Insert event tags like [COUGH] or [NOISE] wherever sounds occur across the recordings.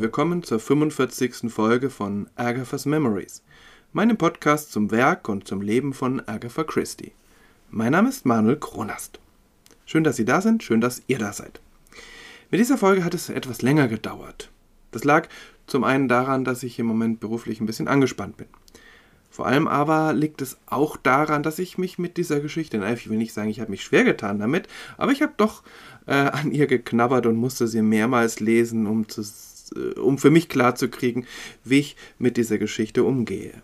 willkommen zur 45. Folge von Agatha's Memories, meinem Podcast zum Werk und zum Leben von Agatha Christie. Mein Name ist Manuel Kronast. Schön, dass Sie da sind, schön, dass ihr da seid. Mit dieser Folge hat es etwas länger gedauert. Das lag zum einen daran, dass ich im Moment beruflich ein bisschen angespannt bin. Vor allem aber liegt es auch daran, dass ich mich mit dieser Geschichte, nein, ich will nicht sagen, ich habe mich schwer getan damit, aber ich habe doch äh, an ihr geknabbert und musste sie mehrmals lesen, um, zu, um für mich klarzukriegen, wie ich mit dieser Geschichte umgehe.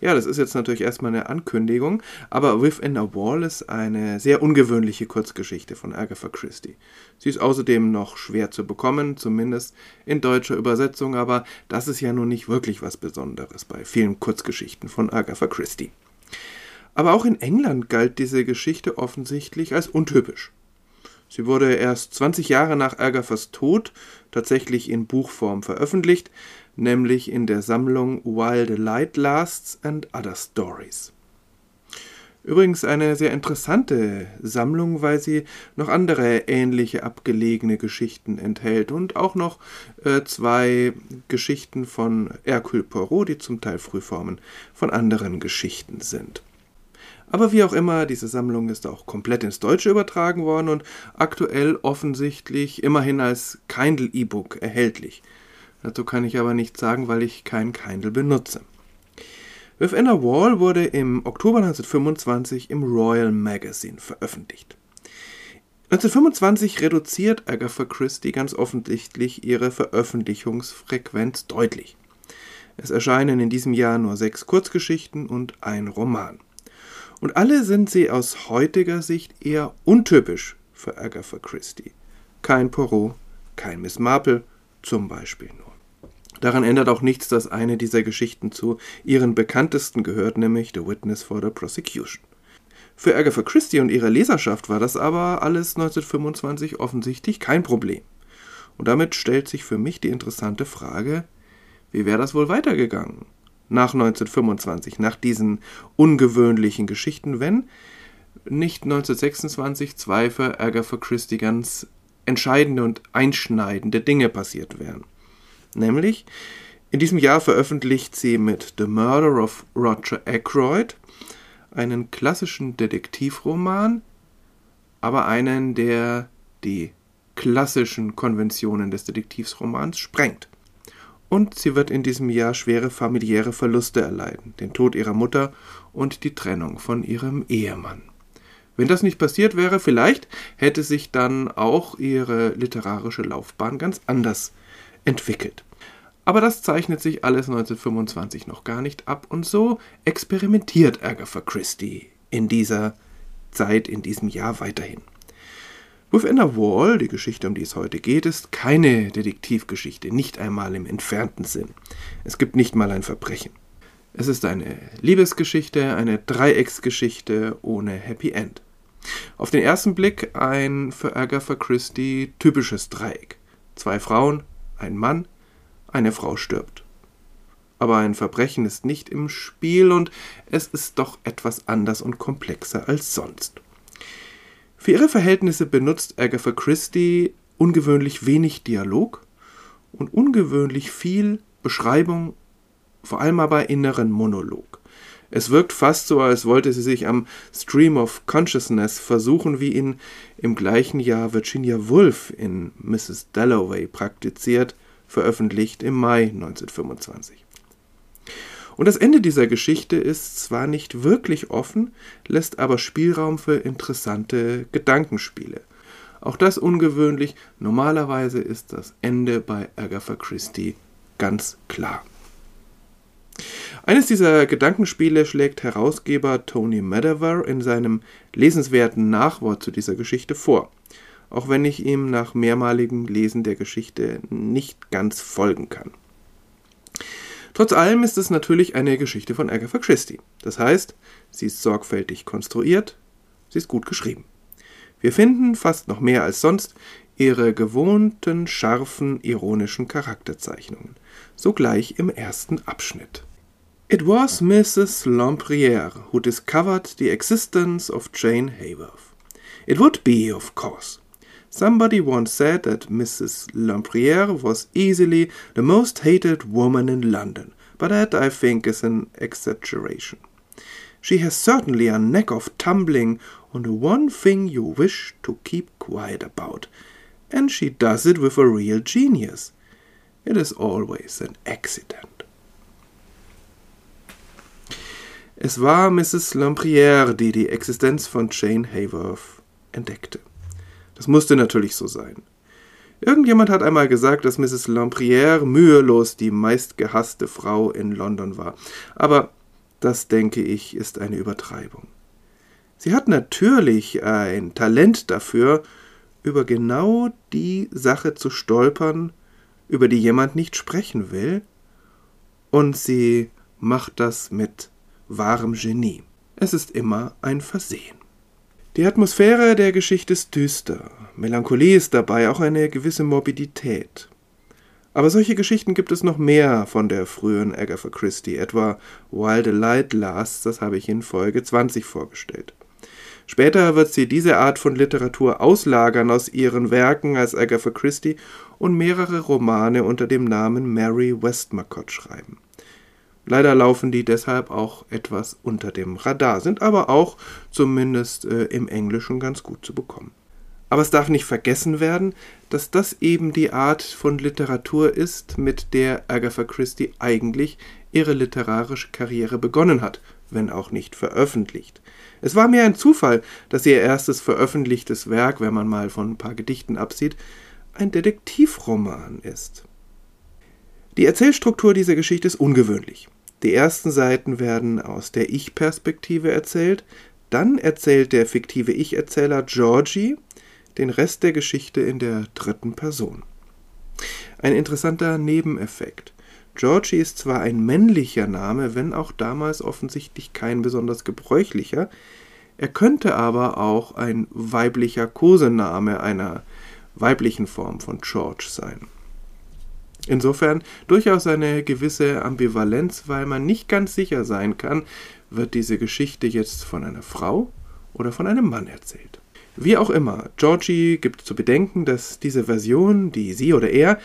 Ja, das ist jetzt natürlich erstmal eine Ankündigung, aber Within a Wall ist eine sehr ungewöhnliche Kurzgeschichte von Agatha Christie. Sie ist außerdem noch schwer zu bekommen, zumindest in deutscher Übersetzung, aber das ist ja nun nicht wirklich was Besonderes bei vielen Kurzgeschichten von Agatha Christie. Aber auch in England galt diese Geschichte offensichtlich als untypisch. Sie wurde erst 20 Jahre nach Agathas Tod tatsächlich in Buchform veröffentlicht, nämlich in der Sammlung the Light Lasts and Other Stories. Übrigens eine sehr interessante Sammlung, weil sie noch andere ähnliche abgelegene Geschichten enthält und auch noch äh, zwei Geschichten von Hercule Poirot, die zum Teil Frühformen von anderen Geschichten sind. Aber wie auch immer, diese Sammlung ist auch komplett ins Deutsche übertragen worden und aktuell offensichtlich immerhin als Kindle E-Book erhältlich. Dazu kann ich aber nichts sagen, weil ich kein Kindle benutze. Within a Wall wurde im Oktober 1925 im Royal Magazine veröffentlicht. 1925 reduziert Agatha Christie ganz offensichtlich ihre Veröffentlichungsfrequenz deutlich. Es erscheinen in diesem Jahr nur sechs Kurzgeschichten und ein Roman. Und alle sind sie aus heutiger Sicht eher untypisch für Agatha Christie. Kein Poirot, kein Miss Marple, zum Beispiel nur. Daran ändert auch nichts, dass eine dieser Geschichten zu ihren bekanntesten gehört, nämlich The Witness for the Prosecution. Für Agatha Christie und ihre Leserschaft war das aber alles 1925 offensichtlich kein Problem. Und damit stellt sich für mich die interessante Frage, wie wäre das wohl weitergegangen? Nach 1925, nach diesen ungewöhnlichen Geschichten, wenn nicht 1926 zwei für Agatha Christie ganz entscheidende und einschneidende Dinge passiert wären. Nämlich, in diesem Jahr veröffentlicht sie mit The Murder of Roger Ackroyd einen klassischen Detektivroman, aber einen, der die klassischen Konventionen des Detektivsromans sprengt. Und sie wird in diesem Jahr schwere familiäre Verluste erleiden, den Tod ihrer Mutter und die Trennung von ihrem Ehemann. Wenn das nicht passiert wäre, vielleicht hätte sich dann auch ihre literarische Laufbahn ganz anders entwickelt. Aber das zeichnet sich alles 1925 noch gar nicht ab und so experimentiert Agatha Christie in dieser Zeit, in diesem Jahr weiterhin. Within a Wall, die Geschichte, um die es heute geht, ist keine Detektivgeschichte, nicht einmal im entfernten Sinn. Es gibt nicht mal ein Verbrechen. Es ist eine Liebesgeschichte, eine Dreiecksgeschichte ohne Happy End. Auf den ersten Blick ein für Agatha Christie typisches Dreieck. Zwei Frauen, ein Mann, eine Frau stirbt. Aber ein Verbrechen ist nicht im Spiel und es ist doch etwas anders und komplexer als sonst. Für ihre Verhältnisse benutzt Agatha Christie ungewöhnlich wenig Dialog und ungewöhnlich viel Beschreibung, vor allem aber inneren Monolog. Es wirkt fast so, als wollte sie sich am Stream of Consciousness versuchen, wie ihn im gleichen Jahr Virginia Woolf in Mrs. Dalloway praktiziert, veröffentlicht im Mai 1925. Und das Ende dieser Geschichte ist zwar nicht wirklich offen, lässt aber Spielraum für interessante Gedankenspiele. Auch das ungewöhnlich, normalerweise ist das Ende bei Agatha Christie ganz klar. Eines dieser Gedankenspiele schlägt Herausgeber Tony Madaver in seinem lesenswerten Nachwort zu dieser Geschichte vor auch wenn ich ihm nach mehrmaligem Lesen der Geschichte nicht ganz folgen kann. Trotz allem ist es natürlich eine Geschichte von Agatha Christie. Das heißt, sie ist sorgfältig konstruiert, sie ist gut geschrieben. Wir finden fast noch mehr als sonst ihre gewohnten, scharfen, ironischen Charakterzeichnungen. So gleich im ersten Abschnitt. It was Mrs. Lampriere who discovered the existence of Jane Hayworth. It would be, of course, Somebody once said that Mrs. Lempriere was easily the most hated woman in London, but that I think is an exaggeration. She has certainly a knack of tumbling on the one thing you wish to keep quiet about, and she does it with a real genius. It is always an accident. Es war Mrs. Lempriere, die die Existenz von Jane Hayworth entdeckte. Das musste natürlich so sein. Irgendjemand hat einmal gesagt, dass Mrs. Lempriere mühelos die meistgehasste Frau in London war. Aber das, denke ich, ist eine Übertreibung. Sie hat natürlich ein Talent dafür, über genau die Sache zu stolpern, über die jemand nicht sprechen will, und sie macht das mit wahrem Genie. Es ist immer ein Versehen. Die Atmosphäre der Geschichte ist düster, Melancholie ist dabei, auch eine gewisse Morbidität. Aber solche Geschichten gibt es noch mehr von der frühen Agatha Christie, etwa While the Light Lasts, das habe ich in Folge 20 vorgestellt. Später wird sie diese Art von Literatur auslagern aus ihren Werken als Agatha Christie und mehrere Romane unter dem Namen Mary Westmacott schreiben. Leider laufen die deshalb auch etwas unter dem Radar, sind aber auch zumindest äh, im Englischen ganz gut zu bekommen. Aber es darf nicht vergessen werden, dass das eben die Art von Literatur ist, mit der Agatha Christie eigentlich ihre literarische Karriere begonnen hat, wenn auch nicht veröffentlicht. Es war mehr ein Zufall, dass ihr erstes veröffentlichtes Werk, wenn man mal von ein paar Gedichten absieht, ein Detektivroman ist. Die Erzählstruktur dieser Geschichte ist ungewöhnlich. Die ersten Seiten werden aus der Ich-Perspektive erzählt, dann erzählt der fiktive Ich-Erzähler Georgie den Rest der Geschichte in der dritten Person. Ein interessanter Nebeneffekt. Georgie ist zwar ein männlicher Name, wenn auch damals offensichtlich kein besonders gebräuchlicher, er könnte aber auch ein weiblicher Kosename einer weiblichen Form von George sein. Insofern durchaus eine gewisse Ambivalenz, weil man nicht ganz sicher sein kann, wird diese Geschichte jetzt von einer Frau oder von einem Mann erzählt. Wie auch immer, Georgie gibt zu bedenken, dass diese Version, die sie oder er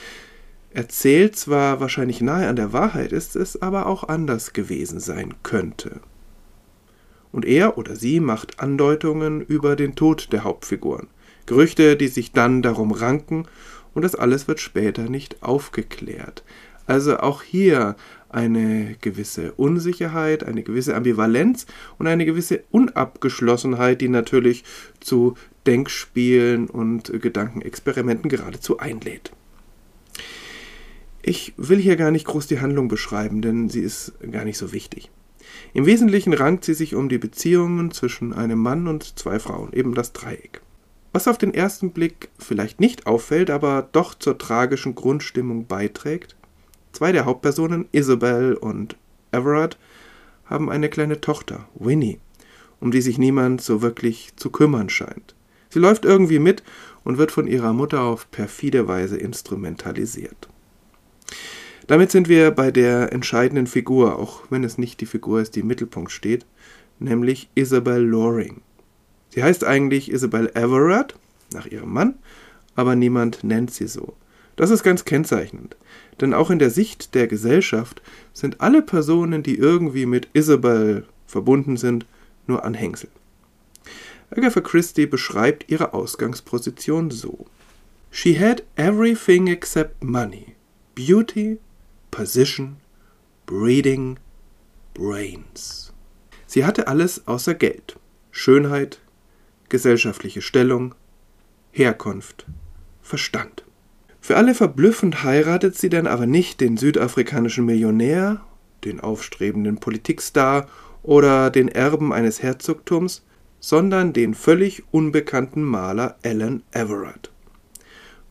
erzählt, zwar wahrscheinlich nahe an der Wahrheit ist, es aber auch anders gewesen sein könnte. Und er oder sie macht Andeutungen über den Tod der Hauptfiguren, Gerüchte, die sich dann darum ranken und das alles wird später nicht aufgeklärt. Also auch hier eine gewisse Unsicherheit, eine gewisse Ambivalenz und eine gewisse Unabgeschlossenheit, die natürlich zu Denkspielen und Gedankenexperimenten geradezu einlädt. Ich will hier gar nicht groß die Handlung beschreiben, denn sie ist gar nicht so wichtig. Im Wesentlichen rankt sie sich um die Beziehungen zwischen einem Mann und zwei Frauen, eben das Dreieck. Was auf den ersten Blick vielleicht nicht auffällt, aber doch zur tragischen Grundstimmung beiträgt, zwei der Hauptpersonen, Isabel und Everard, haben eine kleine Tochter, Winnie, um die sich niemand so wirklich zu kümmern scheint. Sie läuft irgendwie mit und wird von ihrer Mutter auf perfide Weise instrumentalisiert. Damit sind wir bei der entscheidenden Figur, auch wenn es nicht die Figur ist, die im Mittelpunkt steht, nämlich Isabel Loring. Sie heißt eigentlich Isabel Everard, nach ihrem Mann, aber niemand nennt sie so. Das ist ganz kennzeichnend, denn auch in der Sicht der Gesellschaft sind alle Personen, die irgendwie mit Isabel verbunden sind, nur Anhängsel. Agatha Christie beschreibt ihre Ausgangsposition so. She had everything except money, beauty, position, breeding, brains. Sie hatte alles außer Geld, Schönheit, gesellschaftliche Stellung, Herkunft, Verstand. Für alle verblüffend heiratet sie dann aber nicht den südafrikanischen Millionär, den aufstrebenden Politikstar oder den Erben eines Herzogtums, sondern den völlig unbekannten Maler Alan Everard.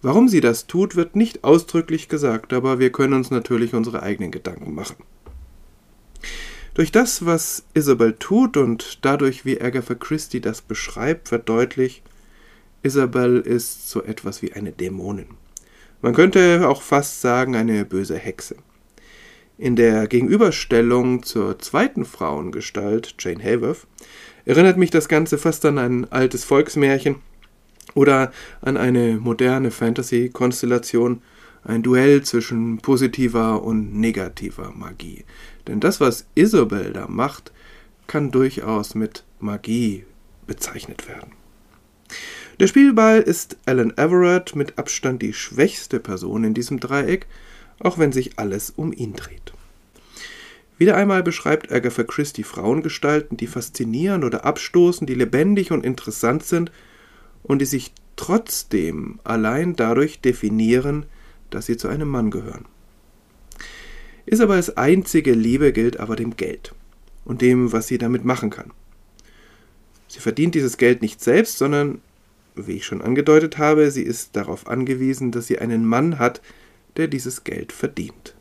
Warum sie das tut, wird nicht ausdrücklich gesagt, aber wir können uns natürlich unsere eigenen Gedanken machen. Durch das, was Isabel tut und dadurch, wie Agatha Christie das beschreibt, wird deutlich, Isabel ist so etwas wie eine Dämonin. Man könnte auch fast sagen, eine böse Hexe. In der Gegenüberstellung zur zweiten Frauengestalt, Jane Hayworth, erinnert mich das Ganze fast an ein altes Volksmärchen, Oder an eine moderne Fantasy-Konstellation, ein Duell zwischen positiver und negativer Magie. Denn das, was Isabel da macht, kann durchaus mit Magie bezeichnet werden. Der Spielball ist Alan Everett mit Abstand die schwächste Person in diesem Dreieck, auch wenn sich alles um ihn dreht. Wieder einmal beschreibt Agatha Christie Frauengestalten, die faszinieren oder abstoßen, die lebendig und interessant sind und die sich trotzdem allein dadurch definieren, dass sie zu einem Mann gehören. Isabels einzige Liebe gilt aber dem Geld und dem, was sie damit machen kann. Sie verdient dieses Geld nicht selbst, sondern, wie ich schon angedeutet habe, sie ist darauf angewiesen, dass sie einen Mann hat, der dieses Geld verdient.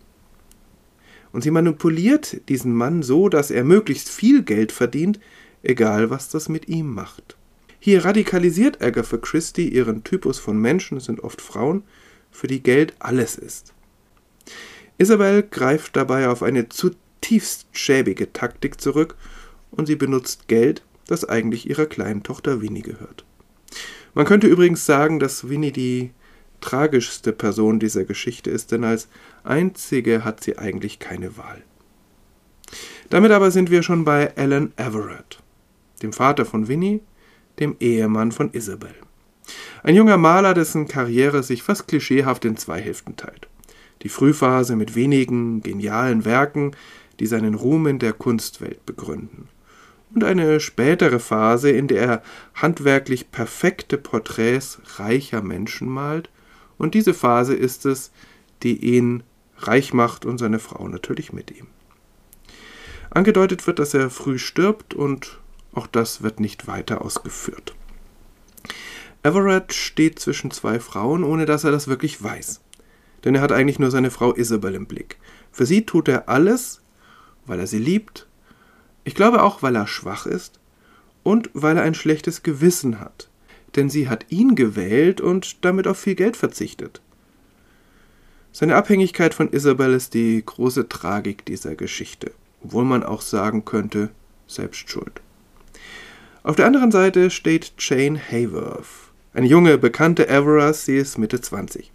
Und sie manipuliert diesen Mann so, dass er möglichst viel Geld verdient, egal was das mit ihm macht. Hier radikalisiert Agatha Christie ihren Typus von Menschen, es sind oft Frauen, für die Geld alles ist. Isabel greift dabei auf eine zutiefst schäbige Taktik zurück und sie benutzt Geld, das eigentlich ihrer kleinen Tochter Winnie gehört. Man könnte übrigens sagen, dass Winnie die tragischste Person dieser Geschichte ist, denn als einzige hat sie eigentlich keine Wahl. Damit aber sind wir schon bei Alan Everett, dem Vater von Winnie dem Ehemann von Isabel. Ein junger Maler, dessen Karriere sich fast klischeehaft in zwei Hälften teilt. Die Frühphase mit wenigen genialen Werken, die seinen Ruhm in der Kunstwelt begründen. Und eine spätere Phase, in der er handwerklich perfekte Porträts reicher Menschen malt. Und diese Phase ist es, die ihn reich macht und seine Frau natürlich mit ihm. Angedeutet wird, dass er früh stirbt und auch das wird nicht weiter ausgeführt. Everett steht zwischen zwei Frauen, ohne dass er das wirklich weiß. Denn er hat eigentlich nur seine Frau Isabel im Blick. Für sie tut er alles, weil er sie liebt. Ich glaube auch, weil er schwach ist und weil er ein schlechtes Gewissen hat. Denn sie hat ihn gewählt und damit auf viel Geld verzichtet. Seine Abhängigkeit von Isabel ist die große Tragik dieser Geschichte, obwohl man auch sagen könnte, selbst schuld. Auf der anderen Seite steht Jane Hayworth, eine junge, bekannte Everest, sie ist Mitte 20.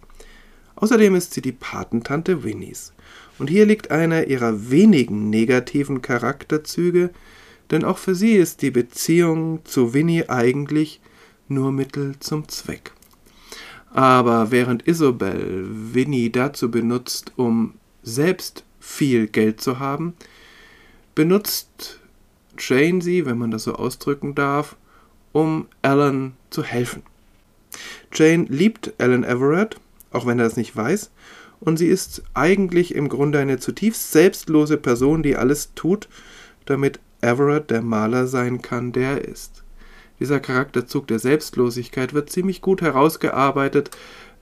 Außerdem ist sie die Patentante Winnies. Und hier liegt einer ihrer wenigen negativen Charakterzüge, denn auch für sie ist die Beziehung zu Winnie eigentlich nur Mittel zum Zweck. Aber während Isobel Winnie dazu benutzt, um selbst viel Geld zu haben, benutzt Jane sie, wenn man das so ausdrücken darf, um Alan zu helfen. Jane liebt Alan Everett, auch wenn er das nicht weiß, und sie ist eigentlich im Grunde eine zutiefst selbstlose Person, die alles tut, damit Everett der Maler sein kann, der er ist. Dieser Charakterzug der Selbstlosigkeit wird ziemlich gut herausgearbeitet.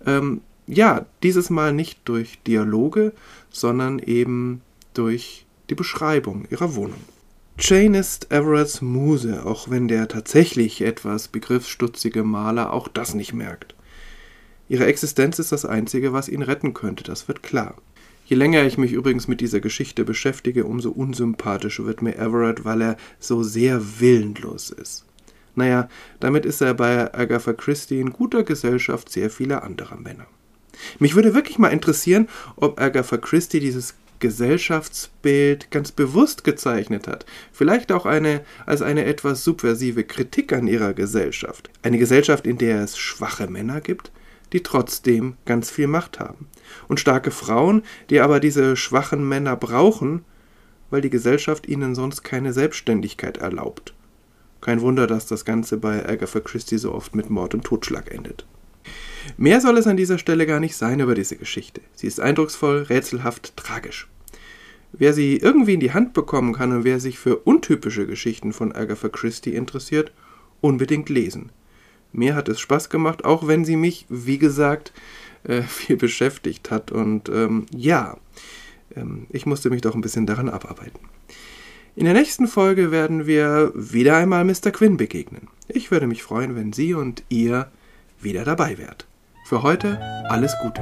Ähm, ja, dieses Mal nicht durch Dialoge, sondern eben durch die Beschreibung ihrer Wohnung. Jane ist Everetts Muse, auch wenn der tatsächlich etwas begriffsstutzige Maler auch das nicht merkt. Ihre Existenz ist das Einzige, was ihn retten könnte, das wird klar. Je länger ich mich übrigens mit dieser Geschichte beschäftige, umso unsympathischer wird mir Everett, weil er so sehr willenlos ist. Naja, damit ist er bei Agatha Christie in guter Gesellschaft sehr vieler anderer Männer. Mich würde wirklich mal interessieren, ob Agatha Christie dieses Gesellschaftsbild ganz bewusst gezeichnet hat, vielleicht auch eine als eine etwas subversive Kritik an ihrer Gesellschaft. Eine Gesellschaft, in der es schwache Männer gibt, die trotzdem ganz viel Macht haben. Und starke Frauen, die aber diese schwachen Männer brauchen, weil die Gesellschaft ihnen sonst keine Selbstständigkeit erlaubt. Kein Wunder, dass das Ganze bei Agatha Christie so oft mit Mord und Totschlag endet. Mehr soll es an dieser Stelle gar nicht sein über diese Geschichte. Sie ist eindrucksvoll, rätselhaft, tragisch. Wer sie irgendwie in die Hand bekommen kann und wer sich für untypische Geschichten von Agatha Christie interessiert, unbedingt lesen. Mir hat es Spaß gemacht, auch wenn sie mich, wie gesagt, [LAUGHS] äh, viel beschäftigt hat. Und ähm, ja, ähm, ich musste mich doch ein bisschen daran abarbeiten. In der nächsten Folge werden wir wieder einmal Mr. Quinn begegnen. Ich würde mich freuen, wenn Sie und ihr wieder dabei wärt. Für heute alles Gute.